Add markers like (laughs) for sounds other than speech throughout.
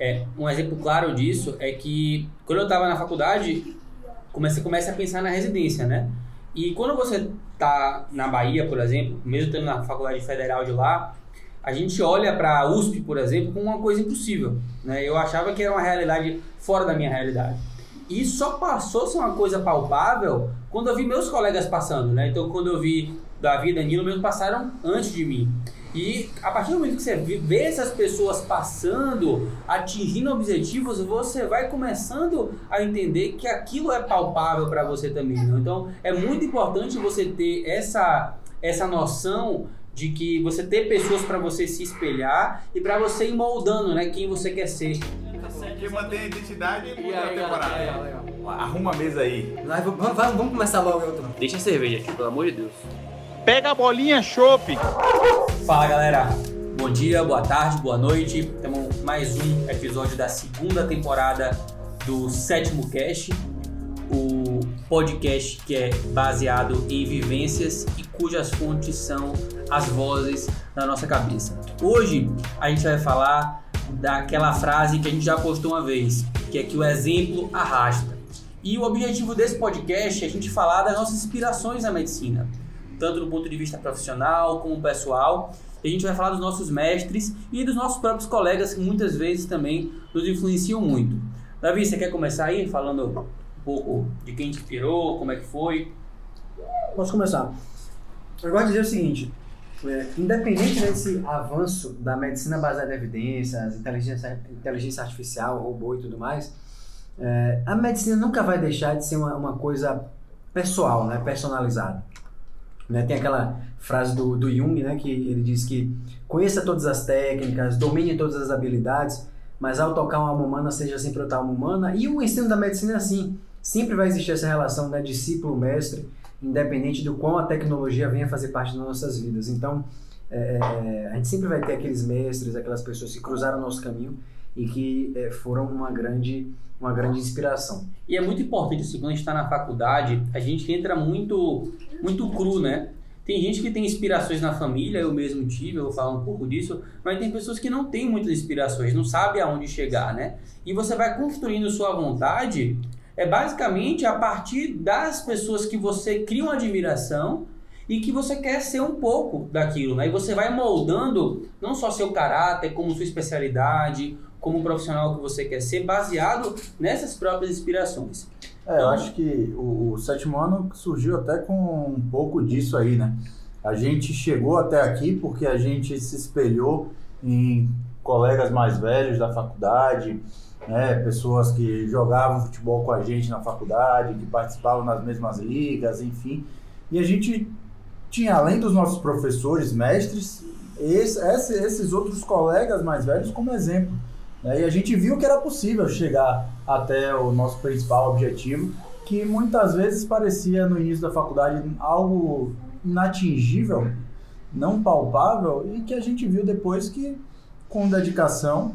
É, um exemplo claro disso é que quando eu estava na faculdade, comecei, começa a pensar na residência, né? E quando você tá na Bahia, por exemplo, mesmo estando na faculdade federal de lá, a gente olha para a USP, por exemplo, como uma coisa impossível. Né? Eu achava que era uma realidade fora da minha realidade. E só passou a ser uma coisa palpável quando eu vi meus colegas passando. Né? Então, quando eu vi Davi e Danilo, mesmo passaram antes de mim. E a partir do momento que você vê essas pessoas passando, atingindo objetivos, você vai começando a entender que aquilo é palpável para você também. Né? Então é muito importante você ter essa, essa noção de que você ter pessoas para você se espelhar e para você ir moldando né, quem você quer ser. Porque mantém a identidade e muda a temporada. Legal, legal. Arruma a mesa aí. Vamos, vamos começar logo, outro. Deixa a cerveja aqui, pelo amor de Deus. Pega a bolinha, chope. Fala galera, bom dia, boa tarde, boa noite. Temos mais um episódio da segunda temporada do Sétimo Cast, o podcast que é baseado em vivências e cujas fontes são as vozes da nossa cabeça. Hoje a gente vai falar daquela frase que a gente já postou uma vez, que é que o exemplo arrasta. E o objetivo desse podcast é a gente falar das nossas inspirações na medicina tanto do ponto de vista profissional como pessoal. E a gente vai falar dos nossos mestres e dos nossos próprios colegas que muitas vezes também nos influenciam muito. Davi, você quer começar aí falando um pouco de quem te inspirou, como é que foi? Posso começar. Eu gosto de dizer o seguinte, é, independente desse avanço da medicina baseada em evidências, inteligência, inteligência artificial, robô e tudo mais, é, a medicina nunca vai deixar de ser uma, uma coisa pessoal, né, personalizada. Né? Tem aquela frase do, do Jung, né, que ele diz que conheça todas as técnicas, domine todas as habilidades, mas ao tocar uma humana, seja sempre outra alma humana. E o ensino da medicina é assim. Sempre vai existir essa relação né, discípulo-mestre, independente do quão a tecnologia venha fazer parte das nossas vidas. Então, é, é, a gente sempre vai ter aqueles mestres, aquelas pessoas que cruzaram o nosso caminho e que é, foram uma grande, uma grande inspiração. E é muito importante, assim, quando a gente está na faculdade, a gente entra muito, muito cru, né? Tem gente que tem inspirações na família, eu mesmo tive, eu vou falar um pouco disso, mas tem pessoas que não têm muitas inspirações, não sabem aonde chegar, né? E você vai construindo sua vontade, é basicamente a partir das pessoas que você cria uma admiração e que você quer ser um pouco daquilo, né? E você vai moldando não só seu caráter, como sua especialidade, como profissional que você quer ser, baseado nessas próprias inspirações. É, então, eu acho que o, o sétimo ano surgiu até com um pouco disso aí, né? A gente chegou até aqui porque a gente se espelhou em colegas mais velhos da faculdade, né? pessoas que jogavam futebol com a gente na faculdade, que participavam nas mesmas ligas, enfim. E a gente tinha, além dos nossos professores, mestres, esse, esses outros colegas mais velhos como exemplo. Né? E a gente viu que era possível chegar até o nosso principal objetivo, que muitas vezes parecia no início da faculdade algo inatingível, não palpável, e que a gente viu depois que, com dedicação,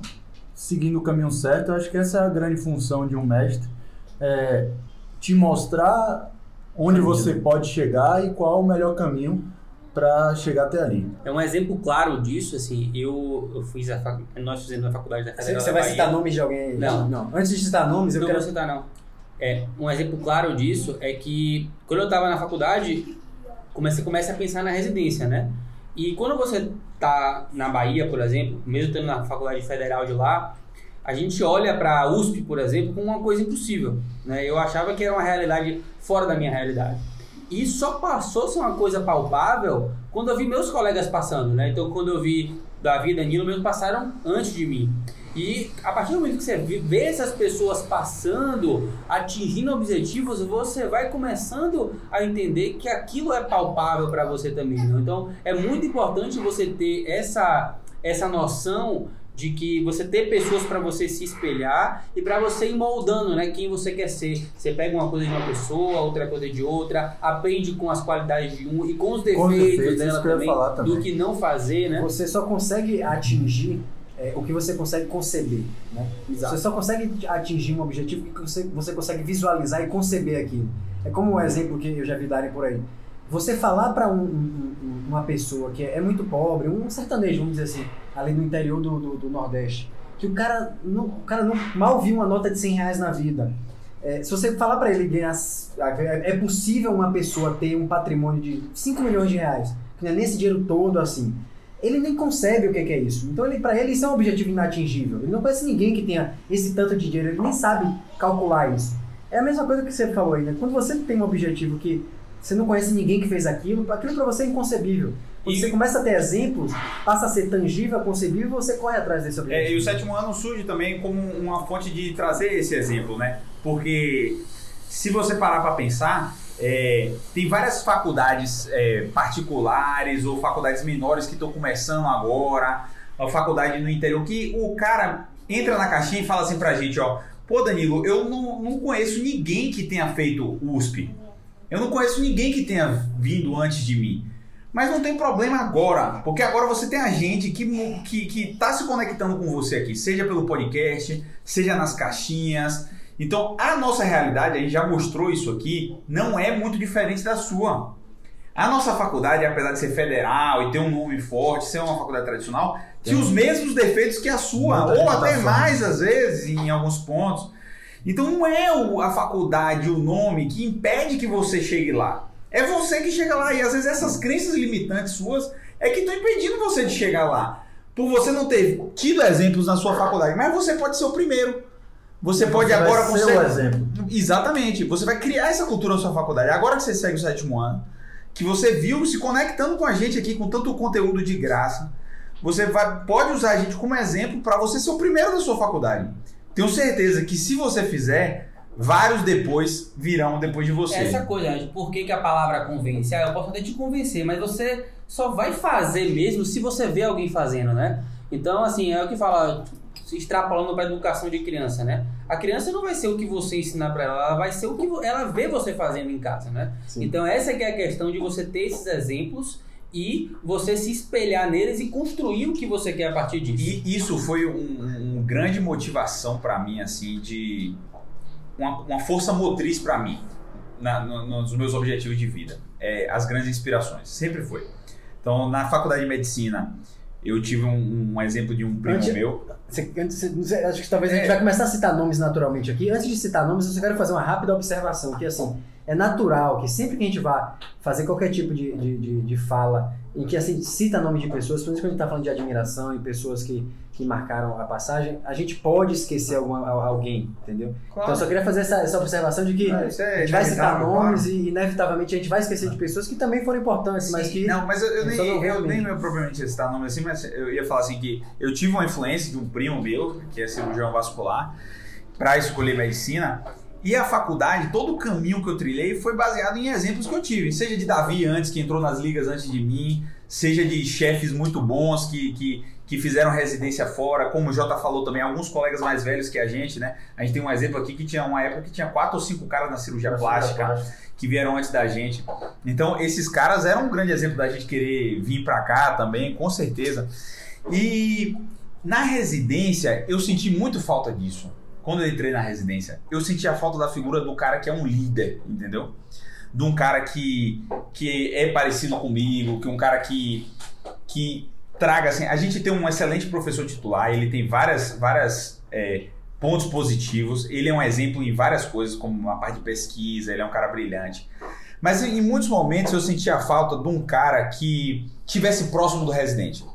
seguindo o caminho certo, eu acho que essa é a grande função de um mestre, é te mostrar onde você pode chegar e qual o melhor caminho para chegar até ali. É um exemplo claro disso, assim, eu, eu fiz a fac... nós fizemos na faculdade da Federal Você vai Bahia. citar nomes de alguém? Não. não. Antes de citar nomes, eu não quero... Não vou citar, não. É, um exemplo claro disso é que quando eu estava na faculdade, comecei, comecei a pensar na residência, né? E quando você tá na Bahia, por exemplo, mesmo estando na faculdade federal de lá, a gente olha para a USP, por exemplo, como uma coisa impossível. Né? Eu achava que era uma realidade fora da minha realidade. E só passou a ser uma coisa palpável quando eu vi meus colegas passando, né? Então, quando eu vi Davi e Danilo, mesmo passaram antes de mim. E a partir do momento que você vê essas pessoas passando, atingindo objetivos, você vai começando a entender que aquilo é palpável para você também. Né? Então, é muito importante você ter essa, essa noção de que você ter pessoas para você se espelhar e para você ir moldando, né, quem você quer ser. Você pega uma coisa de uma pessoa, outra coisa de outra, aprende com as qualidades de um e com os defeitos, com defeitos dela também, também, do que não fazer, né? Você só consegue atingir é, o que você consegue conceber, né? Exato. Você só consegue atingir um objetivo que você, você consegue visualizar e conceber aquilo. É como o um exemplo que eu já vi darem por aí. Você falar para um, um, uma pessoa que é muito pobre, um sertanejo, vamos dizer assim, ali no interior do, do, do Nordeste, que o cara, não, o cara não, mal viu uma nota de 100 reais na vida. É, se você falar para ele ganhar. É é possível uma pessoa ter um patrimônio de 5 milhões de reais, que não é nesse dinheiro todo assim. Ele nem concebe o que é, é isso. Então, ele, para ele, isso é um objetivo inatingível. Ele não conhece ninguém que tenha esse tanto de dinheiro, ele nem sabe calcular isso. É a mesma coisa que você falou aí, né? Quando você tem um objetivo que você não conhece ninguém que fez aquilo, aquilo para você é inconcebível. Quando E- você começa a ter exemplos, passa a ser tangível, concebível, você corre atrás desse É, objetivo. e o sétimo ano surge também como uma fonte de trazer esse exemplo, né? Porque se você parar para pensar, é, tem várias faculdades é, particulares ou faculdades menores que estão começando agora, uma faculdade no interior, que o cara entra na caixinha e fala assim pra gente, ó, pô Danilo, eu não, não conheço ninguém que tenha feito USP. Eu não conheço ninguém que tenha vindo antes de mim. Mas não tem problema agora, porque agora você tem a gente que, mu- que, que tá se conectando com você aqui, seja pelo podcast, seja nas caixinhas. Então, a nossa realidade, a gente já mostrou isso aqui, não é muito diferente da sua. A nossa faculdade, apesar de ser federal e ter um nome forte, ser uma faculdade tradicional, tinha os mesmos defeitos que a sua, ou até mais às vezes, em alguns pontos. Então não é a faculdade, o nome que impede que você chegue lá. É você que chega lá. E às vezes essas crenças limitantes suas é que estão impedindo você de chegar lá. Por você não ter tido exemplos na sua faculdade. Mas você pode ser o primeiro. Você pode Você vai agora ser você- o exemplo. Exatamente. Você vai criar essa cultura na sua faculdade. Agora que você segue o sétimo ano, que você viu se conectando com a gente aqui com tanto conteúdo de graça, você vai, pode usar a gente como exemplo para você ser o primeiro da sua faculdade. Tenho certeza que se você fizer, vários depois virão depois de você. Essa coisa, gente, por que, que a palavra convence? Ah, eu posso até te convencer, mas você só vai fazer mesmo se você vê alguém fazendo, né? Então, assim, é o que fala, se extrapolando para educação de criança, né? A criança não vai ser o que você ensinar para ela, ela vai ser o que ela vê você fazendo em casa, né? Sim. Então, essa que é a questão de você ter esses exemplos e você se espelhar neles e construir o que você quer a partir disso. E isso foi um, um- grande motivação para mim, assim, de uma, uma força motriz para mim na- no- nos meus objetivos de vida. É, as grandes inspirações, sempre foi. Então, na faculdade de medicina, eu tive um, um exemplo de um primo Antes- meu. Você- antes- acho que talvez a gente É. vai começar a citar nomes naturalmente aqui. Antes de citar nomes, eu só quero fazer uma rápida observação, que assim, é natural que sempre que a gente vá fazer qualquer tipo de, de, de, de fala em que assim, cita nome de pessoas, principalmente quando a gente está falando de admiração e pessoas que, que marcaram a passagem, a gente pode esquecer alguma, al- alguém, entendeu? Então eu só queria fazer essa, essa observação de que Ah, é a gente vai citar nomes e inevitavelmente a gente vai esquecer de pessoas que também foram importantes, mas que... Não, mas eu, eu nem, não eu nem meu propriamente citar nome assim, mas eu ia falar assim que eu tive uma influência de um primo meu, que é cirurgião vascular, para escolher medicina. E a faculdade, todo o caminho que eu trilhei foi baseado em exemplos que eu tive. Seja de Davi antes, que entrou nas ligas antes de mim, seja de chefes muito bons que, que, que fizeram residência fora, como o Jota falou também, alguns colegas mais velhos que a gente, né? A gente tem um exemplo aqui que tinha uma época que tinha quatro ou cinco caras na cirurgia plástica que vieram antes da gente. Então, esses caras eram um grande exemplo da gente querer vir pra cá também, com certeza. E na residência, eu senti muito falta disso. Quando eu entrei na residência, eu senti a falta da figura do cara que é um líder, entendeu? De um cara que, que é parecido comigo, que um cara que, que traga assim. A gente tem um excelente professor titular, ele tem várias, várias é, pontos positivos, ele é um exemplo em várias coisas, como uma parte de pesquisa, ele é um cara brilhante. Mas em muitos momentos eu senti a falta de um cara que tivesse próximo do residente.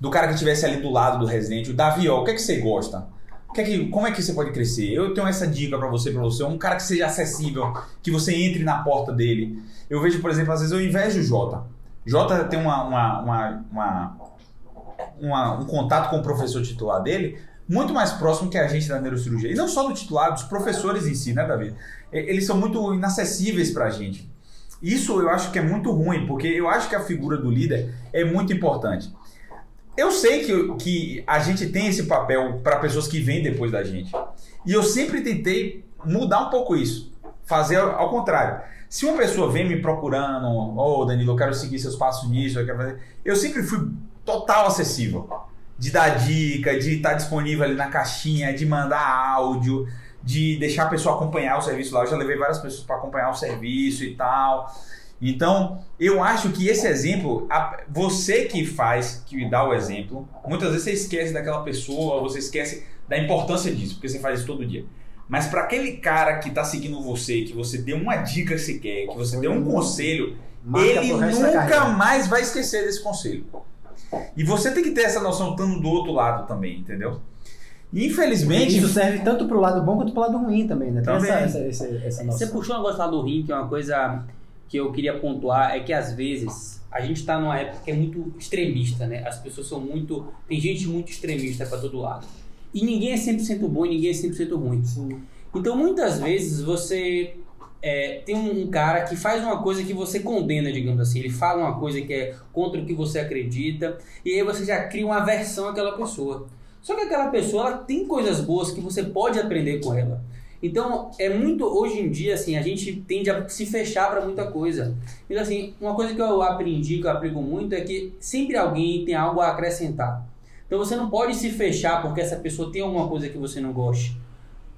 Do cara que tivesse ali do lado do residente. O Davi, ó, o que é que você gosta? Que é que, como é que você pode crescer? Eu tenho essa dica pra você, pra você. Um cara que seja acessível, que você entre na porta dele. Eu vejo, por exemplo, às vezes eu invejo o Jota. Jota tem uma, uma, uma, uma- uma- um contato com o professor titular dele muito mais próximo que a gente da neurocirurgia. E não só do titular, dos professores em si, né, Davi? Eles são muito inacessíveis pra gente. Isso eu acho que é muito ruim, porque eu acho que a figura do líder é muito importante. Eu sei que, que a gente tem esse papel para pessoas que vêm depois da gente. E eu sempre tentei mudar um pouco isso. Fazer ao contrário. Se uma pessoa vem me procurando, ô Danilo, eu quero seguir seus passos nisso, eu quero fazer. Eu sempre fui total acessível. De dar dica, de estar disponível ali na caixinha, de mandar áudio, de deixar a pessoa acompanhar o serviço lá. Eu já levei várias pessoas para acompanhar o serviço e tal. Então, eu acho que esse exemplo, a- você que faz, que dá o exemplo, muitas vezes você esquece daquela pessoa, você esquece da importância disso, porque você faz isso todo dia. Mas para aquele cara que tá seguindo você, que você deu uma dica sequer, que você deu um conselho, Marca ele nunca mais vai esquecer desse conselho. E você tem que ter essa noção estando do outro lado também, entendeu? Infelizmente, Isso serve tanto pro lado bom quanto pro lado ruim também, né? Tem Também. essa, essa, essa, essa Você noção. puxou um negócio lá do rim, que é uma coisa que eu queria pontuar, é que às vezes a gente tá numa época que é muito extremista, né? As pessoas são muito. Tem gente muito extremista para todo lado. E ninguém é 100% bom e ninguém é 100% ruim. Sim. Então muitas vezes você é, tem um, um cara que faz uma coisa que você condena, digamos assim. Ele fala uma coisa que é contra o que você acredita, e aí você já cria uma aversão àquela pessoa. Só que aquela pessoa ela tem coisas boas que você pode aprender com ela. Então, é muito hoje em dia assim, a gente tende a se fechar para muita coisa. Então assim, uma coisa que eu aprendi, que eu aplico muito é que sempre alguém tem algo a acrescentar. Então você não pode se fechar porque essa pessoa tem alguma coisa que você não goste.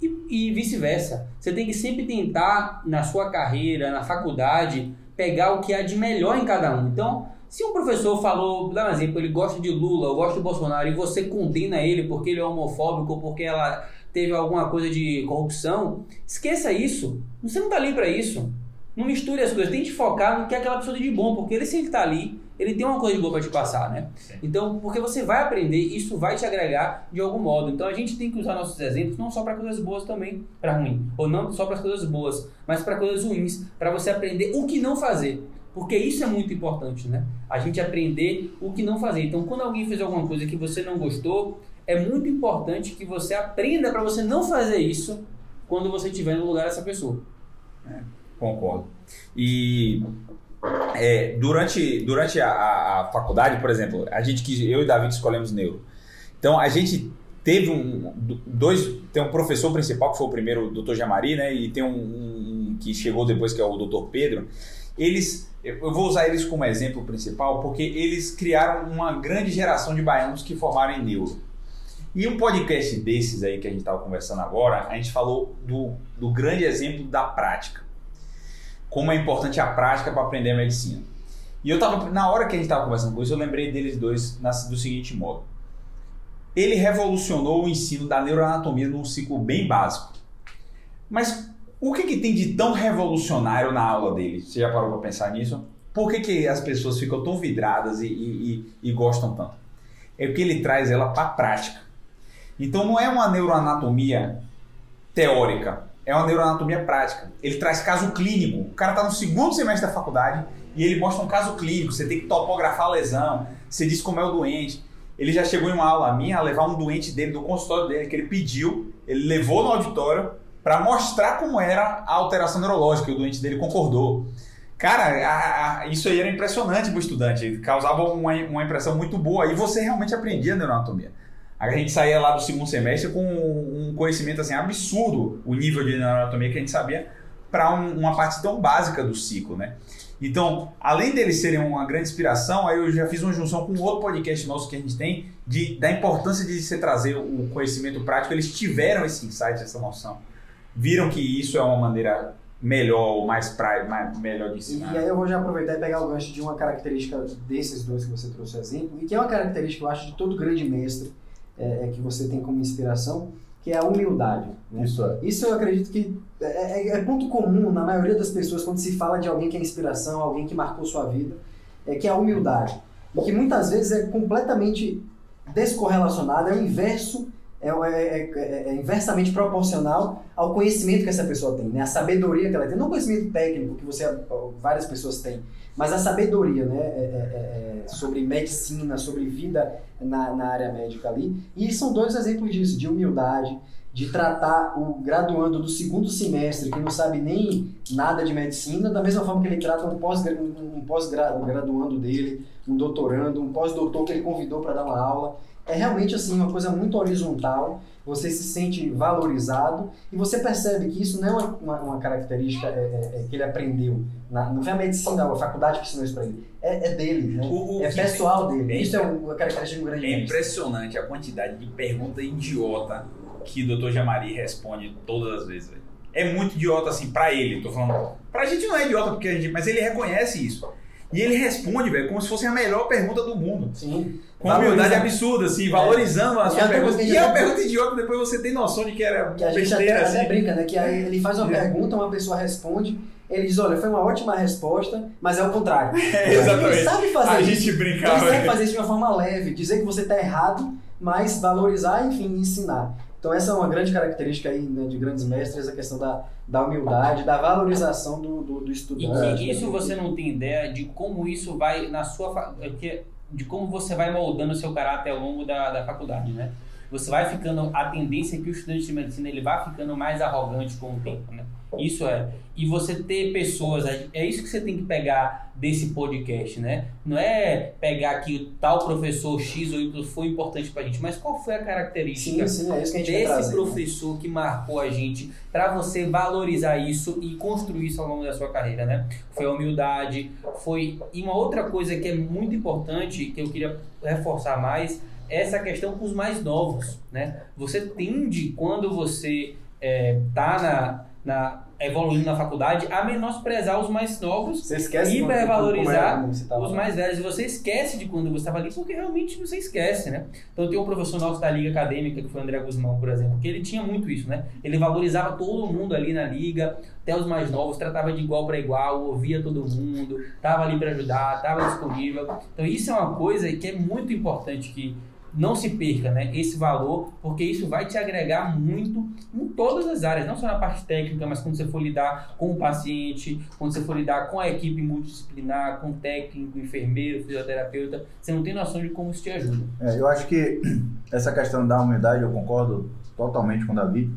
E, e vice-versa. Você tem que sempre tentar, na sua carreira, na faculdade, pegar o que há de melhor em cada um. Então, se um professor falou, dar um exemplo, ele gosta de Lula, ou gosta de Bolsonaro, e você condena ele porque ele é homofóbico, ou porque ela teve alguma coisa de corrupção, esqueça isso. Você não está ali para isso. Não misture as coisas. Tente focar no que aquela pessoa tem de bom, porque ele, se ele está ali, ele tem uma coisa de boa para te passar, né? Então, porque você vai aprender, isso vai te agregar de algum modo. Então, a gente tem que usar nossos exemplos não só para coisas boas também, para ruim, ou não só para as coisas boas, mas para coisas ruins, para você aprender o que não fazer. Porque isso é muito importante, né? A gente aprender o que não fazer. Então, quando alguém fez alguma coisa que você não gostou, é muito importante que você aprenda para você não fazer isso quando você estiver no lugar dessa pessoa. Concordo. E é, durante, durante a, a- a faculdade, por exemplo, a gente que eu e Davi escolhemos neuro. Então a gente teve um dois tem um professor principal que foi o primeiro, o Dr. Jamari, né? E tem um, um- que chegou depois que é o Dr. Pedro. Eles eu vou usar eles como exemplo principal porque eles criaram uma grande geração de baianos que formaram em neuro. E um podcast desses aí que a gente estava conversando agora, a gente falou do, do grande exemplo da prática como é importante a prática para aprender a medicina. E eu tava, na hora que a gente estava conversando com isso, eu lembrei deles dois na- do seguinte modo. Ele revolucionou o ensino da neuroanatomia num ciclo bem básico. Mas o que, que tem de tão revolucionário na aula dele? Você já parou para pensar nisso? Por que, que as pessoas ficam tão vidradas e, e- e- e gostam tanto? É porque ele traz ela para a prática. Então não é uma neuroanatomia teórica, é uma neuroanatomia prática. Ele traz caso clínico. O cara está no segundo semestre da faculdade e ele mostra um caso clínico. Você tem que topografar a lesão, você diz como é o doente. Ele já chegou em uma aula minha a levar um doente dele do consultório dele que ele pediu, ele levou no auditório para mostrar como era a alteração neurológica e o doente dele concordou. Cara, a- a- isso aí era impressionante para o estudante, causava uma, uma impressão muito boa e você realmente aprendia neuroanatomia. A gente saía lá do segundo semestre com um conhecimento assim absurdo, o nível de neuroanatomia que a gente sabia para uma parte tão básica do ciclo, né? Então, além deles serem uma grande inspiração, aí eu já fiz uma junção com outro podcast nosso que a gente tem de, da importância de você trazer o conhecimento prático. Eles tiveram esse insight, essa noção. Viram que isso é uma maneira melhor ou mais, pra, mais melhor de E, ensinar. e aí eu vou já aproveitar e pegar o gancho de uma característica desses dois que você trouxe exemplo, e que é uma característica, eu acho, de todo grande mestre é, é, que você tem como inspiração, que é a humildade. Né? Isso é. Isso eu acredito que é, é- é ponto comum na maioria das pessoas quando se fala de alguém que é inspiração, alguém que marcou sua vida, é que é a humildade. E que muitas vezes é completamente descorrelacionada, é o inverso, é, é- é- é inversamente proporcional ao conhecimento que essa pessoa tem, né? a sabedoria que ela tem. Não o conhecimento técnico que você, várias pessoas têm, mas a sabedoria né? É- é- é- sobre medicina, sobre vida na, na área médica ali. E são dois exemplos disso, de humildade, de tratar o graduando do segundo semestre, que não sabe nem nada de medicina, da mesma forma que ele trata um pós-gra- um pós-graduando dele, um doutorando, um pós-doutor que ele convidou para dar uma aula. É realmente assim uma coisa muito horizontal, você se sente valorizado e você percebe que isso não é uma, uma, característica é, é, é, que ele aprendeu, na, não foi a medicina, a faculdade que ensinou isso para ele, é, é dele, né? O- o é pessoal dele. é Isso é uma característica de um grande É mestre. impressionante a quantidade de pergunta idiota que o Dr. Jamari responde todas as vezes. é muito idiota assim pra ele, tô falando. Pra gente não é idiota porque a gente, mas ele reconhece isso. E ele responde, velho, como se fosse a melhor pergunta do mundo. Sim. Com uma humildade absurda, assim, valorizando a E sua a pergunta. pergunta E é uma que- pergunta idiota, depois você tem noção de que era Que a gente besteira, até, assim. até brinca, né? Que aí ele faz uma pergunta, uma pessoa responde, ele diz, olha, foi uma ótima resposta, mas é o contrário. (laughs) É, exatamente. Ele sabe fazer A isso. gente Ele brincava. sabe né? fazer isso de uma forma leve, dizer que você está errado, mas valorizar, enfim, ensinar. Então essa é uma grande característica aí né, de grandes mestres, a questão da, da humildade, da valorização do, do, do E estudante. que isso você não tem ideia de como isso vai na sua fa- é que- de como você vai moldando o seu caráter ao longo da, da faculdade, né? Você vai ficando a tendência é que o estudante de medicina ele vai ficando mais arrogante com o tempo, né? Isso é. E você ter pessoas, é isso que você tem que pegar desse podcast, né? Não é pegar que o tal professor X ou Y foi importante pra gente, mas qual foi a característica Sim, sim, é isso que a gente desse trazer. né? professor que marcou a gente para você valorizar isso e construir isso ao longo da sua carreira, né? Foi a humildade, foi e uma outra coisa que é muito importante que eu queria reforçar mais é essa questão com os mais novos, né? Você tende quando você é, tá na, na evoluindo na faculdade a menosprezar os mais novos Você esquece E hipervalorizar tava os mais velhos, e você esquece de quando você estava ali, porque realmente você esquece, né? Então tem um professor nosso da Liga Acadêmica, que foi o André Guzmão, por exemplo, que ele tinha muito isso, né? Ele valorizava todo mundo ali na liga, até os mais novos, tratava de igual para igual, ouvia todo mundo, estava ali para ajudar, estava disponível. Então isso é uma coisa que é muito importante que não se perca, né? Esse valor, porque isso vai te agregar muito em todas as áreas, não só na parte técnica, mas quando você for lidar com o paciente, quando você for lidar com a equipe multidisciplinar, com o técnico, enfermeiro, fisioterapeuta, você não tem noção de como isso te ajuda. É, eu acho que (clears throat) essa questão da humildade eu concordo totalmente com o Davi,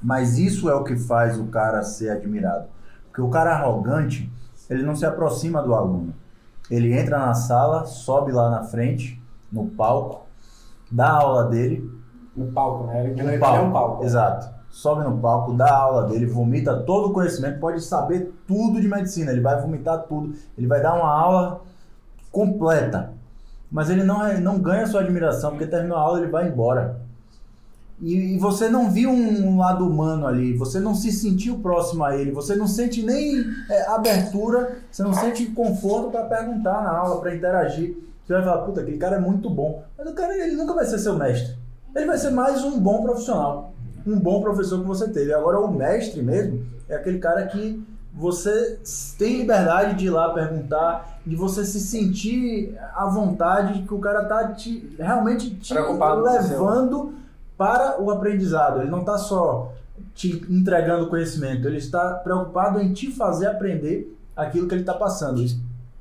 mas isso é o que faz o cara ser admirado. Porque o cara arrogante, ele não se aproxima do aluno. Ele entra na sala, sobe lá na frente, no palco, dá a aula dele, No palco, né? Ele, no ele palco, é um palco. Exato. Sobe no palco, dá a aula dele, vomita todo o conhecimento, pode saber tudo de medicina, ele vai vomitar tudo, ele vai dar uma aula completa. Mas ele não, é- não ganha sua admiração, porque terminou a aula ele vai embora. E, e você não viu um lado humano ali, você não se sentiu próximo a ele, você não sente nem é, abertura, você não sente conforto para perguntar na aula, para interagir. Você vai falar, puta, aquele cara é muito bom. Mas o cara ele nunca vai ser seu mestre. Ele vai ser mais um bom profissional, um bom professor que você teve. Agora, o mestre mesmo é aquele cara que você tem liberdade de ir lá perguntar, de você se sentir à vontade que o cara tá te, realmente te Preocupado levando para o aprendizado. Ele não está só te entregando conhecimento, ele está preocupado em te fazer aprender aquilo que ele está passando.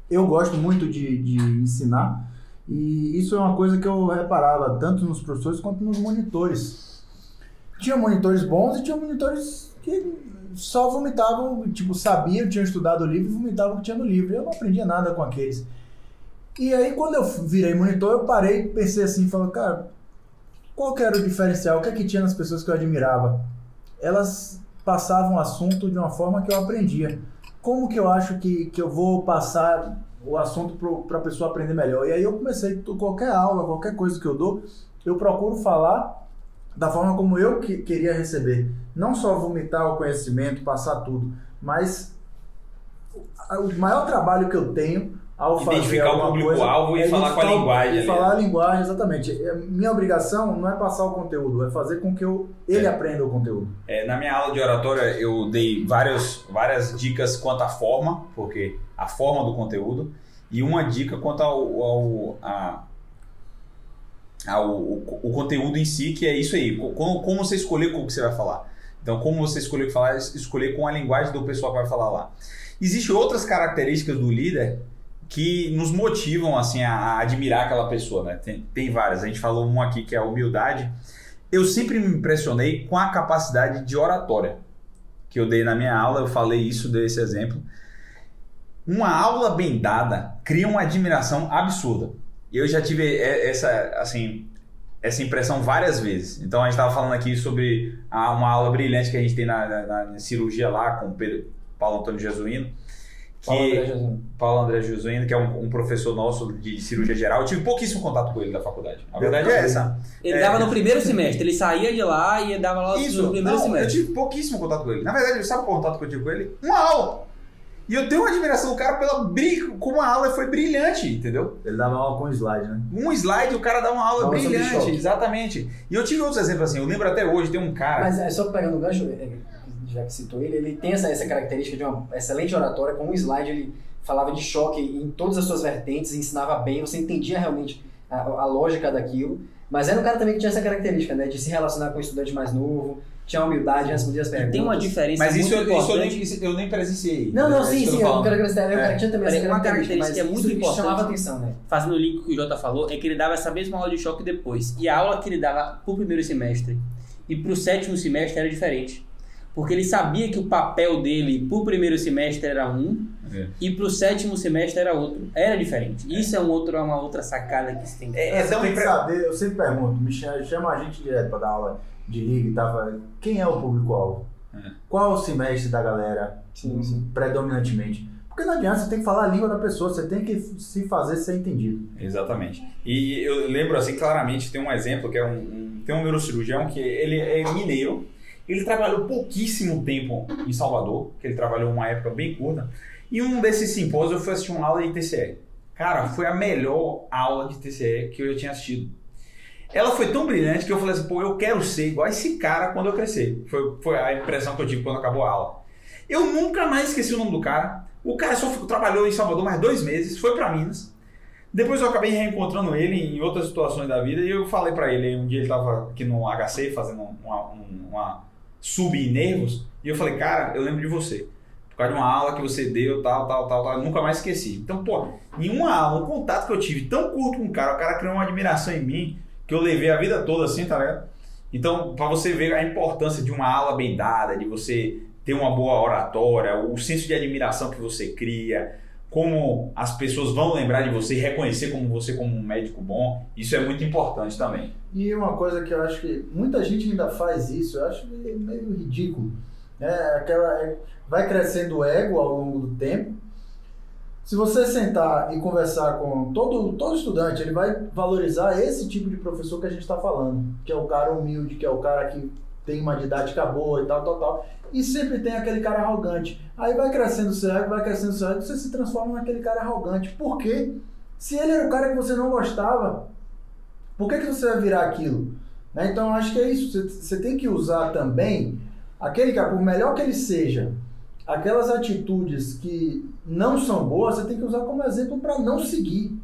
Eu gosto muito de, de ensinar e isso é uma coisa que eu reparava tanto nos professores quanto nos monitores. Tinha monitores bons e tinha monitores que só vomitavam, tipo, sabiam, tinham estudado o livro e vomitavam o que tinha no livro. Eu não aprendia nada com aqueles. E aí, quando eu virei monitor, eu parei e pensei assim, falei, cara, qual que era o diferencial? O que é que tinha nas pessoas que eu admirava? Elas passavam o assunto de uma forma que eu aprendia. Como que eu acho que, que eu vou passar o assunto para a pessoa aprender melhor? E aí eu comecei, qualquer aula, qualquer coisa que eu dou, eu procuro falar da forma como eu que, queria receber. Não só vomitar o conhecimento, passar tudo, mas o maior trabalho que eu tenho ao Identificar o público-alvo e falar com a linguagem E falar a linguagem, exatamente. É, Minha obrigação não é passar o conteúdo, é fazer com que eu, ele É. aprenda o conteúdo. É, na minha aula de oratória eu dei várias, várias dicas quanto à forma, porque a forma do conteúdo, e uma dica quanto ao, ao, a- ao o, o conteúdo em si, que é isso aí, co- como, como você escolher com o que você vai falar. Então, como você escolher o que falar, es- escolher com a linguagem do pessoal que vai falar lá. Existem outras características do líder que nos motivam assim a, admirar aquela pessoa, né? Tem, tem várias. A gente falou uma aqui que é a humildade. Eu sempre me impressionei com a capacidade de oratória que eu dei na minha aula. Eu falei isso, dei esse exemplo. Uma aula bem dada cria uma admiração absurda. Eu já tive essa assim essa impressão várias vezes. Então a gente estava falando aqui sobre uma aula brilhante que a gente tem na, na- na cirurgia lá com o Pedro, Paulo Antônio Jesuíno, que. Paulo André Josuino, que é um, um professor nosso de cirurgia geral, eu tive pouquíssimo contato com ele da faculdade. A verdade é essa. Ele É. dava no primeiro semestre, ele saía de lá e dava lá Isso, no primeiro não, eu semestre. tive pouquíssimo contato com ele. Na verdade, sabe qual contato que eu tive com ele? Uma aula. E eu tenho uma admiração do cara pela bri... como a aula foi brilhante, entendeu? Ele dava aula com slide, né? Um slide, o cara dá uma aula brilhante, exatamente. E eu tive outros exemplos assim, eu lembro até hoje, tem um cara. Mas é só pegando o gancho, é, já que citou ele, ele tem essa, essa característica de uma excelente oratória, com um slide ele falava de choque em todas as suas vertentes, ensinava bem, você entendia realmente a, a lógica daquilo, mas era um cara também que tinha essa característica, né, de se relacionar com um estudante mais novo, tinha humildade, respondia as E perguntas. tem uma diferença Mas isso, muito eu, isso eu, importante. nem, eu nem presenciei. Não, não, É sim, isso que sim, eu falando. quero acrescentar, eu É. tinha também Peraí, essa uma característica, característica mas que é muito isso, isso chamava importante. atenção, né? fazendo o link que o Jota falou, é que ele dava essa mesma aula de choque depois. E a aula que ele dava pro primeiro semestre e pro sétimo semestre era diferente. Porque ele sabia que o papel dele pro primeiro semestre era um É. e pro sétimo semestre era outro. Era diferente. Isso é um outro, uma outra sacada que se tem. que- É, é Você tão tem que saber, eu sempre pergunto, me chama, chama a gente direto pra dar aula de liga e tal. Quem é o público-alvo? É. Qual é o semestre da galera, Sim, sim. predominantemente? Porque não adianta, você tem que falar a língua da pessoa, você tem que se fazer ser entendido. Exatamente. E eu lembro assim claramente, tem um exemplo que é um, um- tem um neurocirurgião que ele é mineiro, ele trabalhou pouquíssimo tempo em Salvador, que ele trabalhou uma época bem curta, e um desses simpósios eu fui assistir uma aula de TCE. Cara, foi a melhor aula de TCE que eu já tinha assistido. Ela foi tão brilhante que eu falei assim, pô, eu quero ser igual esse cara quando eu crescer. Foi, foi a impressão que eu tive quando acabou a aula. Eu nunca mais esqueci o nome do cara. O cara só trabalhou em Salvador mais dois meses, foi pra Minas. Depois eu acabei reencontrando ele em outras situações da vida e eu falei pra ele, um dia ele tava aqui no HC fazendo uma, um- uma sub em nervos, e eu falei, cara, eu lembro de você. Por causa de uma aula que você deu, tal, tal, tal, tal, nunca mais esqueci. Então, pô, em uma aula, um contato que eu tive tão curto com o cara, o cara criou uma admiração em mim, que eu levei a vida toda assim, tá ligado? Então, pra você ver a importância de uma aula bem dada, de você ter uma boa oratória, o senso de admiração que você cria, como as pessoas vão lembrar de você, reconhecer como você como um médico bom, isso é muito importante também. E uma coisa que eu acho que muita gente ainda faz isso, eu acho meio, ridículo. Né? Aquela, é- vai crescendo o ego ao longo do tempo. Se você sentar e conversar com todo, todo estudante, ele vai valorizar esse tipo de professor que a gente está falando, que é o cara humilde, que é o cara que tem uma didática boa e tal, tal, tal. E sempre tem aquele cara arrogante. Aí vai crescendo o seu ego, vai crescendo o seu ego, você se transforma naquele cara arrogante. Por quê? Se ele era o cara que você não gostava, por que, que você vai virar aquilo? Né? Então, acho que é isso. Você, você tem que usar também aquele cara, por melhor que ele seja, aquelas atitudes que não são boas, você tem que usar como exemplo para não seguir.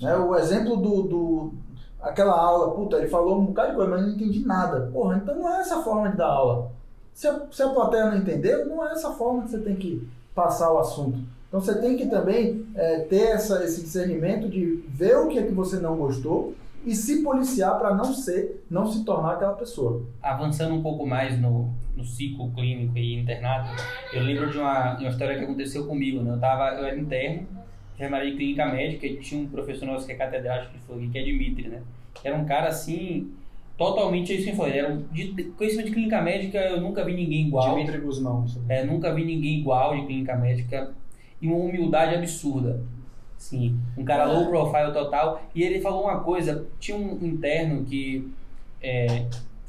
Né? O exemplo do, do. Aquela aula, puta, ele falou um bocado de coisa, mas eu não entendi nada. Porra, então não é essa forma de dar aula. Se a, se a plateia não entendeu, não é essa forma que você tem que passar o assunto. Então você tem que também é, ter essa, esse discernimento de ver o que é que você não gostou e se policiar para não ser, não se tornar aquela pessoa. Avançando um pouco mais no, no ciclo clínico e internato, eu lembro de uma, de uma história que aconteceu comigo. Né? Eu, tava, eu era interno, enfermaria de clínica médica, e tinha um professor nosso que é catedrático, que falou que é Dimitri, né? Era um cara assim, totalmente isso que eu falei. Era um, de, de conhecimento de clínica médica, eu nunca vi ninguém igual. Dimitri Guzmão. É, nunca vi ninguém igual de clínica médica e uma humildade absurda. Sim, um cara low profile total. E ele falou uma coisa: tinha um interno que, é,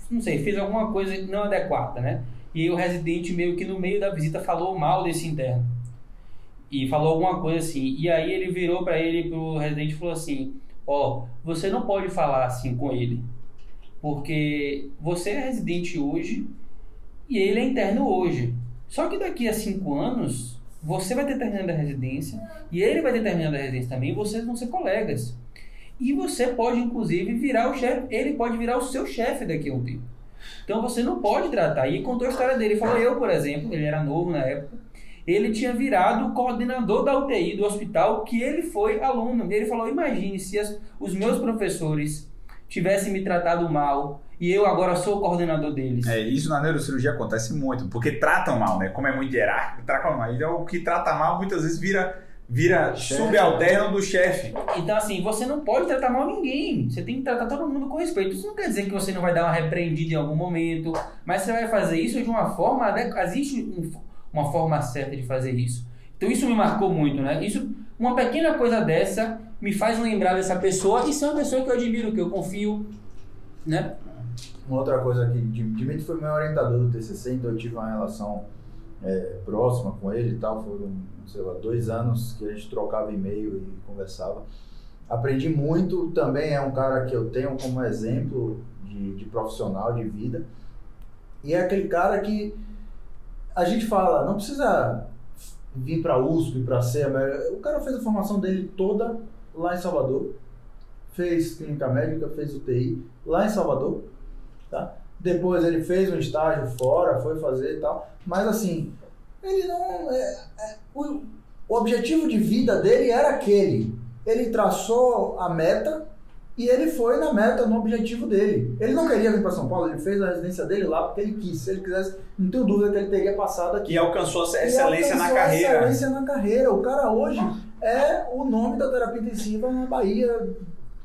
não sei, fez alguma coisa não adequada, né? E aí o residente, meio que no meio da visita, falou mal desse interno. E falou alguma coisa assim. E aí ele virou para ele, pro residente, e falou assim: Ó, você não pode falar assim com ele. Porque você é residente hoje e ele é interno hoje. Só que daqui a cinco anos, você vai ter terminado a residência e ele vai ter terminado a residência também, vocês vão ser colegas. E você pode, inclusive, virar o chefe, ele pode virar o seu chefe daqui a um tempo. Então você não pode tratar. E contou a história dele. Ele falou, eu, por exemplo, ele era novo na época, ele tinha virado o coordenador da UTI do hospital que ele foi aluno. Ele falou, imagine se as- os meus professores tivessem me tratado mal e eu agora sou o coordenador deles. É, isso na neurocirurgia acontece muito, porque tratam mal, né? Como é muito hierárquico, tratam mal. Então o que trata mal muitas vezes vira, vira Chefe. subalterno do chefe. Então, assim, você não pode tratar mal ninguém. Você tem que tratar todo mundo com respeito. Isso não quer dizer que você não vai dar uma repreendida em algum momento, mas você vai fazer isso de uma forma. Existe um- uma forma certa de fazer isso. Então isso me marcou muito, né? Isso, uma pequena coisa dessa me faz lembrar dessa pessoa e ser uma pessoa que eu admiro, que eu confio, né? Uma outra coisa que Dimitri foi meu orientador do TCC, então eu tive uma relação é, próxima com ele e tal. Foram, sei lá, dois anos que a gente trocava e-mail e conversava. Aprendi muito, também é um cara que eu tenho como exemplo de, de profissional, de vida. E é aquele cara que a gente fala, não precisa vir para USP, para ser, o cara fez a formação dele toda lá em Salvador, fez clínica médica, fez UTI lá em Salvador, tá? Depois ele fez um estágio fora, foi fazer e tal, mas assim, ele não. É, é, o, o objetivo de vida dele era aquele. Ele traçou a meta e ele foi na meta, no objetivo dele. Ele não queria vir para São Paulo, ele fez a residência dele lá porque ele quis. Se ele quisesse, não tenho dúvida que ele teria passado aqui. E alcançou a excelência alcançou na carreira. excelência na carreira. O cara hoje é o nome da terapia intensiva na Bahia,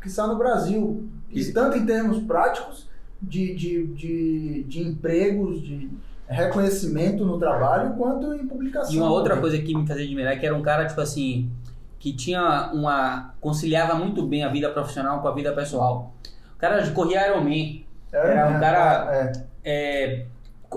que está no Brasil. E tanto em termos práticos, de, de, de, de empregos, de reconhecimento no trabalho, quanto em publicação. E uma outra coisa que me fazia admirar é que era um cara, tipo assim, que tinha uma. conciliava muito bem a vida profissional com a vida pessoal. O cara corria Ironman. É, era um cara. É. É,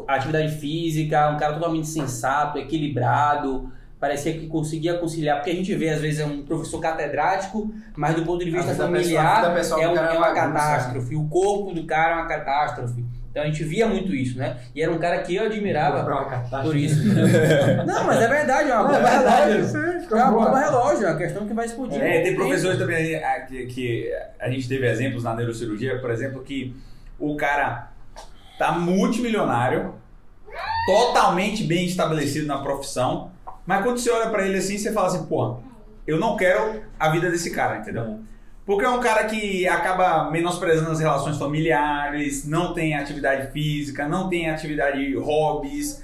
atividade física, um cara totalmente sensato, equilibrado parecia que conseguia conciliar, porque a gente vê, às vezes, é um professor catedrático, mas do ponto de vista familiar pessoa, é, um, é, uma catástrofe. O corpo do cara é uma catástrofe. Então a gente via muito isso, né? E era um cara que eu admirava por isso. (laughs) Não, mas é verdade, é uma bomba é relógio. É uma bomba relógio, é uma questão que vai explodir. É, tem professores também que, que a gente teve exemplos na neurocirurgia, por exemplo, que o cara tá multimilionário, totalmente bem estabelecido na profissão, mas quando você olha para ele assim, você fala assim, pô, eu não quero a vida desse cara, entendeu? Porque é um cara que acaba menosprezando as relações familiares, não tem atividade física, não tem atividade hobbies.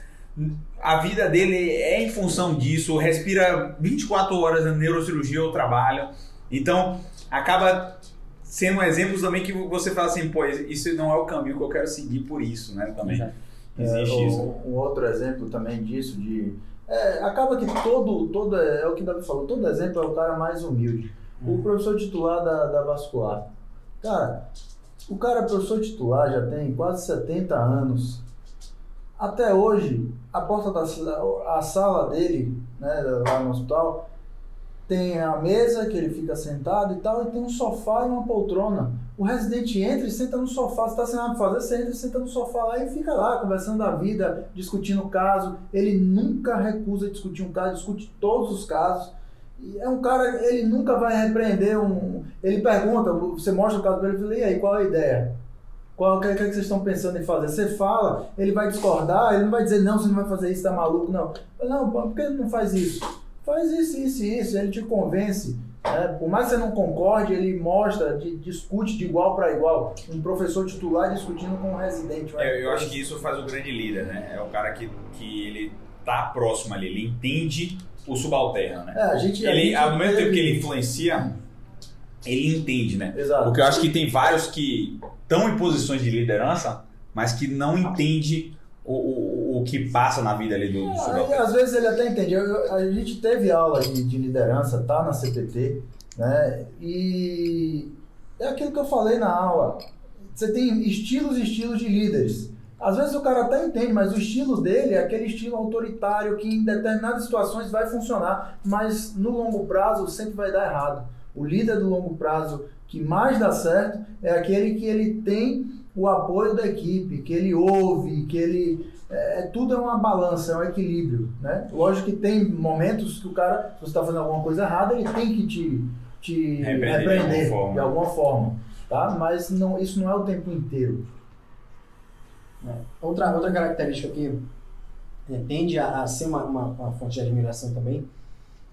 A vida dele é em função disso, respira 24 horas na neurocirurgia ou trabalho. Então, acaba sendo exemplos também que você fala assim, pô, isso não é o caminho que eu quero seguir por isso, né? Também. Existe é, isso. Um outro exemplo também disso, de é, acaba que todo, todo, é o que Davi falou, todo exemplo é o cara mais humilde. O hum. professor titular da, da vascular. Cara, o cara professor titular já tem quase 70 anos. Até hoje, a porta da a sala dele, né, lá no hospital, tem a mesa que ele fica sentado e tal, e tem um sofá e uma poltrona. O residente entra e senta no sofá, você está sem nada fazer, você entra e senta no sofá lá e fica lá, conversando da vida, discutindo o caso. Ele nunca recusa discutir um caso, discute todos os casos. E é um cara, ele nunca vai repreender um. Ele pergunta, você mostra o caso para ele e fala, e aí, qual é a ideia? Qual o que, é que vocês estão pensando em fazer? Você fala, ele vai discordar, ele não vai dizer, não, você não vai fazer isso, tá maluco, não. Não, por que não faz isso? faz isso, isso isso, ele te convence. Né? Por mais que você não concorde, ele mostra, de, discute de igual para igual. Um professor titular discutindo com um residente. É, eu acho que isso faz o grande líder, né? É o cara que, que ele tá próximo ali, ele entende o subalterno, né? É, a gente, ele, a gente ao mesmo tempo que ele influencia, ele entende, né? Exato. Porque eu acho que tem vários que estão em posições de liderança, mas que não entende o, o, o que passa na vida ali do, do subalterno. Às vezes ele até entende. Eu, eu, a gente teve aula de, de liderança, tá na CPT, né? E é aquilo que eu falei na aula. Você tem estilos e estilos de líderes. Às vezes o cara até entende, mas o estilo dele é aquele estilo autoritário que em determinadas situações vai funcionar, mas no longo prazo sempre vai dar errado. O líder do longo prazo que mais dá certo é aquele que ele tem o apoio da equipe, que ele ouve, que ele. É, é, tudo é uma balança, é um equilíbrio. Né? Lógico que tem momentos que o cara, se você está fazendo alguma coisa errada, ele tem que te, te repreender, repreender de, alguma de alguma forma. Tá? Mas não, isso não é o tempo inteiro. É. Outra, outra característica que tende a, a ser uma, uma, uma fonte de admiração também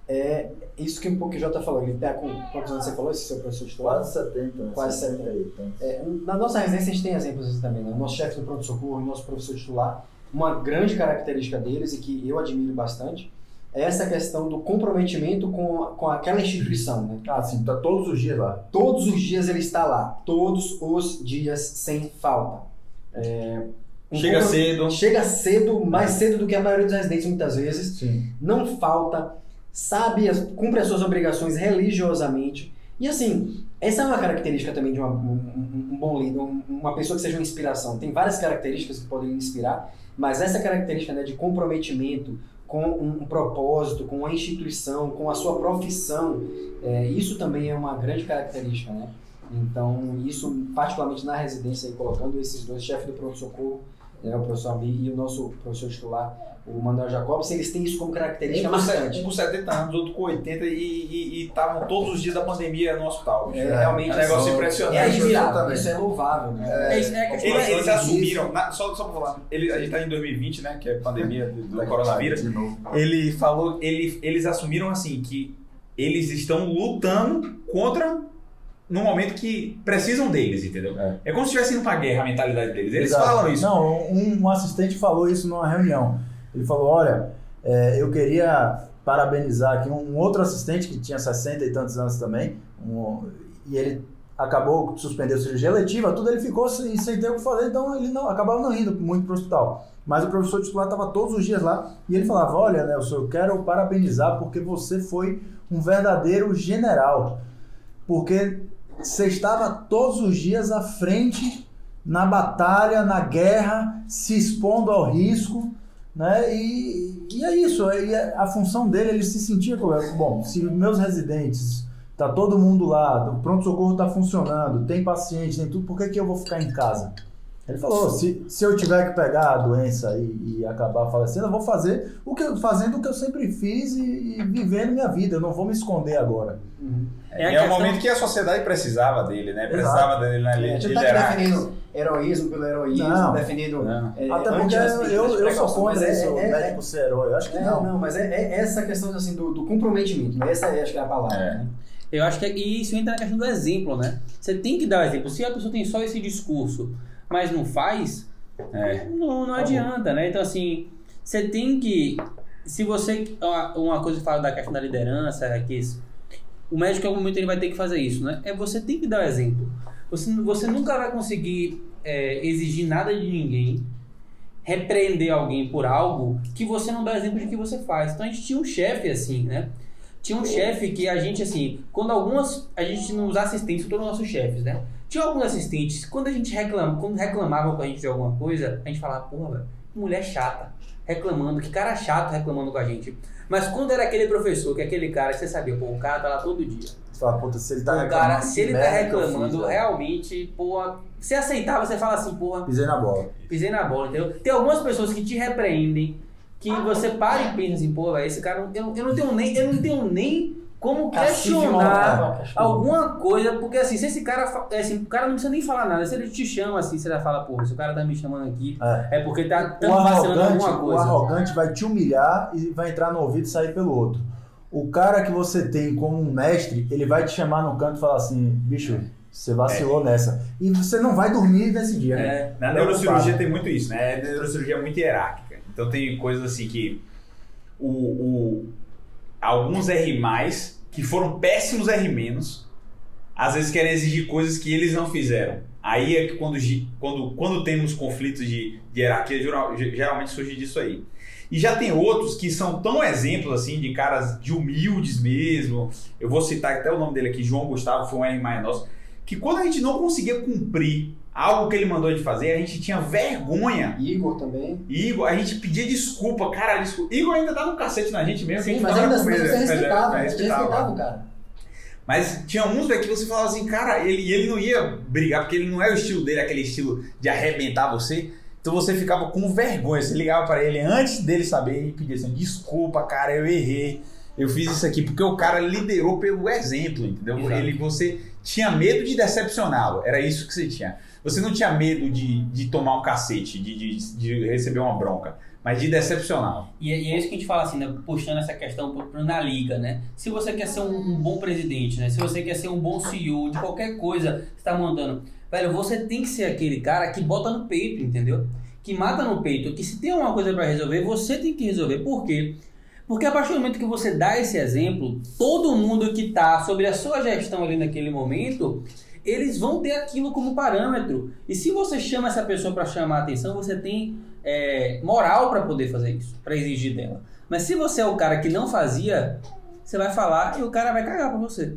é isso que um pouco o Jota falou. Ele está com quantos anos você falou? Esse seu professor titular? Quase 70. Né? Quase 70. Aí, é, na nossa residência a gente tem exemplos assim também. Né? O nosso chefe do pronto-socorro, o nosso professor titular, uma grande característica deles e que eu admiro bastante é essa questão do comprometimento com, com aquela instituição. Né? Ah, sim, está todos os dias lá. Todos os dias ele está lá. Todos os dias, sem falta. É, um chega cedo. Chega cedo, mais cedo do que a maioria dos residentes muitas vezes. Sim. Não falta sabe, cumpre as suas obrigações religiosamente. E assim, essa é uma característica também de uma- um, um- bom líder, um- uma pessoa que seja uma inspiração. Tem várias características que podem inspirar, mas essa característica né, de comprometimento com um, propósito, com uma instituição, com a sua profissão, é, isso também é uma grande característica, né? Então, isso, particularmente na residência, colocando esses dois, chefe do pronto-socorro, né, o professor Ami e o nosso professor titular, o Manuel Jacobs, eles têm isso como característica Um marcante. um por 70 anos, outro com 80 e estavam todos os dias da pandemia no hospital. É, realmente, É um negócio impressionante. É admirável, isso é louvável, né? É, é Eles, eles disso. assumiram, na- só, só pra falar, ele, a gente tá em 2020, né? Que é a pandemia do, do (laughs) coronavírus. De novo. Ele falou, ele, eles assumiram assim que eles estão lutando contra no momento que precisam deles, entendeu? É. É, como se estivesse indo pra guerra a mentalidade deles. Eles Exato. falam isso. Não, um, um assistente falou isso numa reunião. Ele falou: Olha, é, eu queria parabenizar aqui um, um outro assistente que tinha 60 e tantos anos também, um- e ele acabou de suspender a cirurgia letiva, tudo ele ficou sem, sem ter o que fazer, então ele não acabava não indo muito para o hospital. Mas o professor titular estava todos os dias lá e ele falava: Olha, Nelson, eu quero parabenizar porque você foi um verdadeiro general. Porque você estava todos os dias à frente na batalha, na guerra, se expondo ao risco, né? E, e é isso. E a função dele, ele se sentia como, bom, se meus residentes, tá todo mundo lá, o pronto-socorro está funcionando, tem paciente, tem tudo, por que, que eu vou ficar em casa? Ele falou, se, se eu tiver que pegar a doença e, e acabar falecendo, eu vou fazer o que eu, fazendo o que eu sempre fiz e, e vivendo minha vida, eu não vou me esconder agora. É a É, o questão- momento que a sociedade precisava dele, né? Exato. Precisava dele na A gente não está liderar. defendendo heroísmo pelo heroísmo, Não. defendendo. Não. é, Até porque eu, eu, as sou contra mas isso, é- o é- médico ser herói. Eu acho que É, não. não, mas é, é essa questão assim, do, do comprometimento, né? Essa é, acho que é a palavra. É. né? Eu acho que isso entra na questão do exemplo, né? Você tem que dar o exemplo. Se a pessoa tem só esse discurso, mas não faz, É. não, não adianta, né? Então, assim, você tem que. Se você. Uma, coisa que fala da questão da liderança é que isso- o médico, em algum momento, ele vai ter que fazer isso, né? É você tem que dar o exemplo. Você, você nunca vai conseguir é, exigir nada de ninguém, repreender alguém por algo que você não dá exemplo de que você faz. Então, a gente tinha um chefe assim, né? Tinha um chefe que a gente, assim, quando algumas. A gente nos assistentes, todos os nossos chefes, né? Tinha alguns assistentes, quando a gente reclama, quando reclamavam com a gente de alguma coisa, a gente falava, porra, velho, mulher chata, reclamando, que cara chato reclamando com a gente. Mas quando era aquele professor, que é aquele cara você sabia, pô, o cara tá lá todo dia. Você fala, puta, se ele tá o reclamando. cara, se ele tá reclamando, fiz, realmente, porra, você aceitava, você fala assim, porra, Pisei na bola. pisei na bola, entendeu? Tem algumas pessoas que te repreendem, que você para e pensa assim, pô, velho, esse cara, eu, eu não tenho nem, eu não tenho nem como Cacife questionar castigo. alguma coisa, porque assim, se esse cara, é assim, o cara não precisa nem falar nada, se ele te chama assim, você já fala, porra, se o cara tá me chamando aqui, É. é porque tá O tão vacilando arrogante, alguma o coisa. arrogante vai te humilhar e vai entrar no ouvido e sair pelo outro. O cara que você tem como um mestre, ele vai te chamar no canto e falar assim, bicho, você vacilou nessa. E você não vai dormir nesse dia. né? É, Na neurocirurgia tem muito isso, né? A neurocirurgia é muito hierárquica. Então tem coisas assim que o, o- alguns R+, que foram péssimos R-, às vezes querem exigir coisas que eles não fizeram. Aí é que quando, quando, quando temos conflitos de, de hierarquia, geral- geralmente surge disso aí. E já tem outros que são tão exemplos assim de caras de humildes mesmo. Eu vou citar até o nome dele aqui, João Gustavo, foi um R mais nosso. Que quando a gente não conseguia cumprir algo que ele mandou gente fazer, a gente tinha vergonha. Igor também. Igor, a gente pedia desculpa, cara, desculpa. Igor ainda dá um cacete na gente mesmo. Sim, gente mas ainda assim você é- respeitava, é, você respeitava. respeitava o cara. Mas tinha uns velho que você falava assim, cara, ele, e ele não ia brigar, porque ele não é o estilo dele, aquele estilo de arrebentar você. Então você ficava com vergonha. Você ligava pra ele antes dele saber e pedia assim: desculpa, cara, eu errei. Eu fiz isso aqui porque o cara liderou pelo exemplo, entendeu? Exato. Ele, você tinha medo de decepcioná-lo. Era isso que você tinha. Você não tinha medo de, de tomar um cacete, de, de, de receber uma bronca, mas de decepcioná-lo. E, é- e é isso que a gente fala assim, né? Puxando essa questão pro- na liga, né? Se você quer ser um, um bom presidente, né? Se você quer ser um bom CEO de qualquer coisa que você tá mandando, velho, você tem que ser aquele cara que bota no peito, entendeu? Que mata no peito, que se tem uma coisa pra resolver, você tem que resolver. Por quê? Porque a partir do momento que você dá esse exemplo, todo mundo que tá sobre a sua gestão ali naquele momento, eles vão ter aquilo como parâmetro. E se você chama essa pessoa para chamar a atenção, você tem é, moral para poder fazer isso, para exigir dela. Mas se você é o cara que não fazia, você vai falar e o cara vai cagar pra você.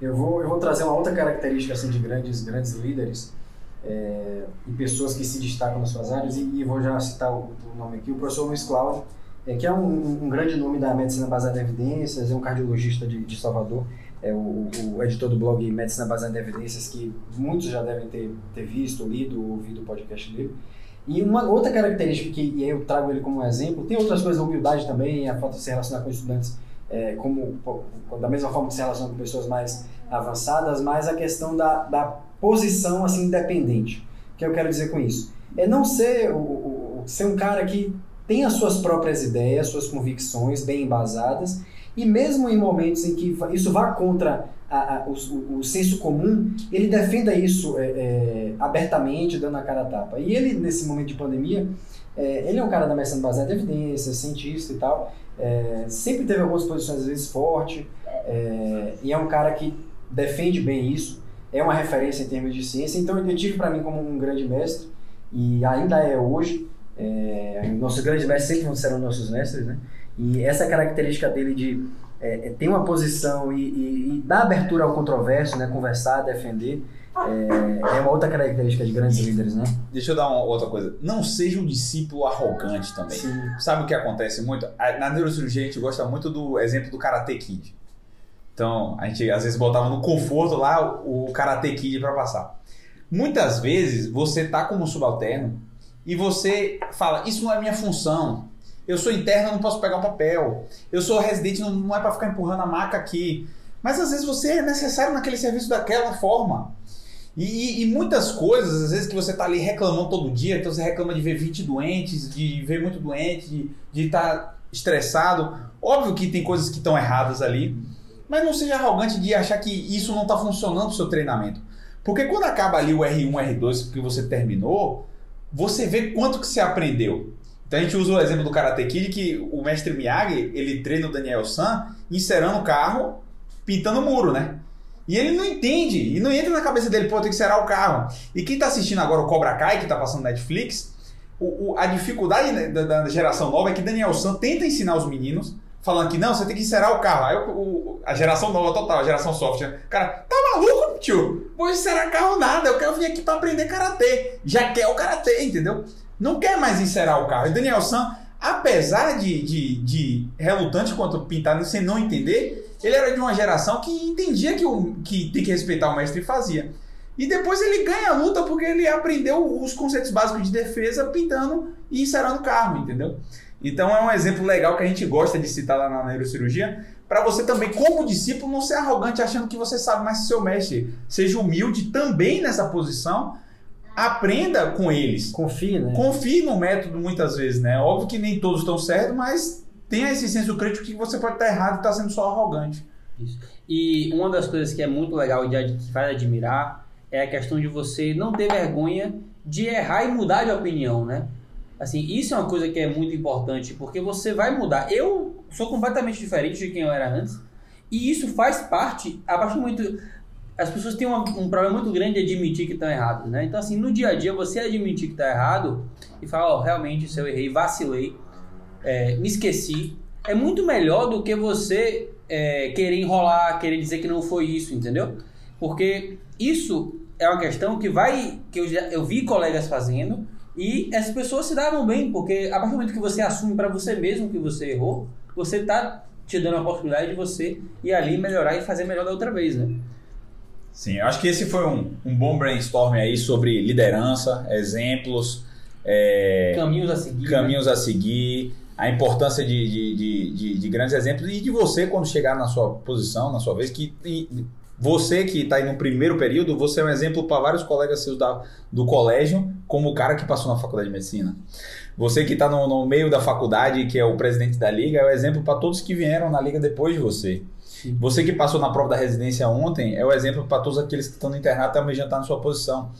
Eu vou, eu vou trazer uma outra característica assim, de grandes, grandes líderes é, e pessoas que se destacam nas suas áreas, e, e vou já citar o, o nome aqui, o professor Luiz Cláudio, é, que é um, um grande nome da medicina baseada em evidências, é um cardiologista de, de Salvador, é o, o, editor do blog Medicina Baseada em Evidências, que muitos já devem ter, ter visto, lido, ouvido o podcast dele. E uma outra característica que e eu trago ele como um exemplo, tem outras coisas, a humildade também, a falta de se relacionar com estudantes é, como da mesma forma que se relaciona com pessoas mais avançadas, mas a questão da, da posição assim independente. O que eu quero dizer com isso? É não ser o, o, ser um cara que tem as suas próprias ideias, suas convicções bem embasadas, e mesmo em momentos em que isso vá contra a, a, o, o, senso comum, ele defenda isso é, é, abertamente, dando a cara a tapa. E ele, nesse momento de pandemia, é, ele é um cara da medicina baseada em evidências, cientista e tal, é, sempre teve algumas posições às vezes forte, é, e é um cara que defende bem isso, é uma referência em termos de ciência, então eu tive para mim como um grande mestre, e ainda é hoje, é, nossos grandes mestres sempre serão nossos mestres, né? E essa característica dele de é, é, ter uma posição e, e, e, dar abertura ao controverso, né? Conversar, defender, é, é, uma outra característica de grandes líderes, né? Deixa eu dar uma outra coisa. Não seja um discípulo arrogante também. Sim. Sabe o que acontece muito? Na neurocirurgia a gente gosta muito do exemplo do Karate Kid. Então, a gente às vezes botava no conforto lá o Karate Kid para passar. Muitas vezes você tá como subalterno e você fala, isso não é minha função. Eu sou interno, não posso pegar o papel. Eu sou residente, não, não é para ficar empurrando a maca aqui. Mas às vezes você é necessário naquele serviço daquela forma. E, e, muitas coisas, às vezes, que você tá ali reclamando todo dia, então você reclama de ver 20 doentes, de ver muito doente, de estar tá estressado. Óbvio que tem coisas que estão erradas ali, mas não seja arrogante de achar que isso não está funcionando o seu treinamento. Porque quando acaba ali o R1, R2 que você terminou, você vê quanto que você aprendeu. Então a gente usa o exemplo do Karate Kid que o mestre Miyagi, ele treina o Daniel San encerando o carro, pintando o muro, né? E ele não entende, e não entra na cabeça dele, pô, tem que encerar o carro. E quem tá assistindo agora o Cobra Kai, que tá passando Netflix, o, o, a dificuldade da, da, geração nova é que Daniel San tenta ensinar os meninos, falando que não, você tem que encerar o carro. Aí o, a geração nova total, a geração software, cara, tá maluco, tio? Vou encerar carro nada, eu quero vir aqui para aprender karatê. Já quer o karatê, entendeu? Não quer mais encerar o carro. E Daniel San, apesar de, de, de relutante quanto pintar sem não entender, ele era de uma geração que entendia que, o, que tem que respeitar o mestre e fazia. E depois ele ganha a luta porque ele aprendeu os conceitos básicos de defesa pintando e encerando o carro, entendeu? Então é um exemplo legal que a gente gosta de citar lá na neurocirurgia, para você também, como discípulo, não ser arrogante achando que você sabe mais que seu mestre. Seja humilde também nessa posição, aprenda com eles. Confie, né? Confie no método muitas vezes, né? Óbvio que nem todos estão certos, mas tenha esse senso crítico que você pode estar errado e estar sendo só arrogante. Isso. E uma das coisas que é muito legal e que faz admirar é a questão de você não ter vergonha de errar e mudar de opinião, né? Assim, isso é uma coisa que é muito importante, porque você vai mudar. Eu sou completamente diferente de quem eu era antes, e isso faz parte, a partir do momento as pessoas têm uma, um problema muito grande de admitir que estão errados, né? Então, assim, no dia a dia, você admitir que está errado e falar, ó, oh, realmente, se eu errei, vacilei, é, me esqueci, é muito melhor do que você é, querer enrolar, querer dizer que não foi isso, entendeu? Porque isso é uma questão que vai, que eu, já, eu vi colegas fazendo e as pessoas se davam bem, porque a partir do momento que você assume para você mesmo que você errou, você está te dando a oportunidade de você ir ali melhorar e fazer melhor da outra vez, né? Sim, eu acho que esse foi um, um bom brainstorm aí sobre liderança, exemplos, é, caminhos a seguir. Caminhos né? a seguir, a importância de, de, de, de, de grandes exemplos e de você quando chegar na sua posição, na sua vez, que você que está aí no primeiro período, você é um exemplo para vários colegas seus da, do colégio, como o cara que passou na faculdade de medicina. Você que está no, no meio da faculdade, que é o presidente da liga, é o exemplo para todos que vieram na liga depois de você. Você que passou na prova da residência ontem é o exemplo para todos aqueles que estão no internato também já estar na sua posição.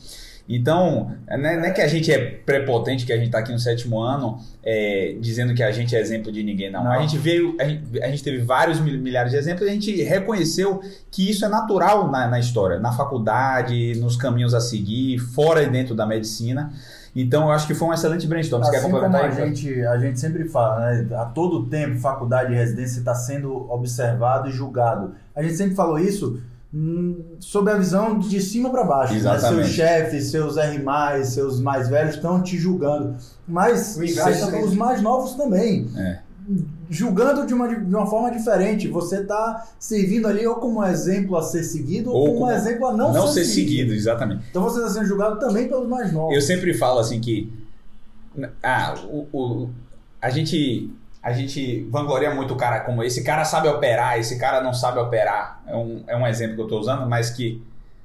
Então, é, não é que a gente é prepotente, que a gente está aqui no sétimo ano, é, dizendo que a gente é exemplo de ninguém, não. não. A gente veio, a gente, a gente, teve vários milhares de exemplos e a gente reconheceu que isso é natural na, na história, na faculdade, nos caminhos a seguir, fora e dentro da medicina. Então eu acho que foi um excelente brainstorm. Você quer Assim como complementar a aí? gente, a gente sempre fala, né? A todo tempo, faculdade e residência está sendo observado e julgado. A gente sempre falou isso hum, sob a visão de cima para baixo. né? Exatamente. Seus chefes, seus R+, seus mais velhos estão te julgando. Mas os mais novos também. É. Julgando de uma, de uma forma diferente. Você está servindo ali ou como exemplo a ser seguido ou, Ou como como exemplo a não, Não ser seguido, exatamente. Então você está sendo julgado também pelos mais novos. Eu sempre falo assim que ah, o, o- a gente a gente vangloria muito o cara como esse cara sabe operar, esse cara não sabe operar. É um, é um exemplo que eu estou usando, mas que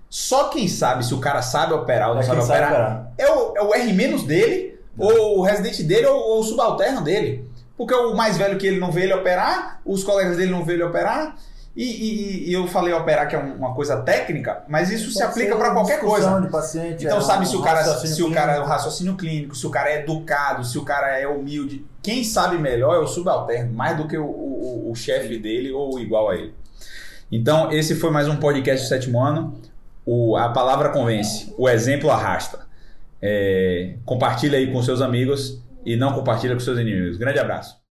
só quem sabe se o cara sabe operar ou não É sabe sabe operar operar. é o, é o R menos dele, ou o residente dele, ou, ou o subalterno dele. Porque o mais velho que ele não vê ele operar, os colegas dele não vê ele operar. E, e- e eu falei operar que é um- uma coisa técnica, mas isso se Pode aplica ser para qualquer coisa. Paciente, Então é sabe um se o cara se o cara é o clínico. raciocínio clínico, se o cara é educado, se o cara é humilde. Quem sabe melhor é o subalterno, mais do que o, o- o chefe dele ou igual a ele. Então, esse foi mais um podcast do sétimo ano. O, a palavra convence, o exemplo arrasta. É, compartilha aí com seus amigos e não compartilha com seus inimigos. Grande abraço.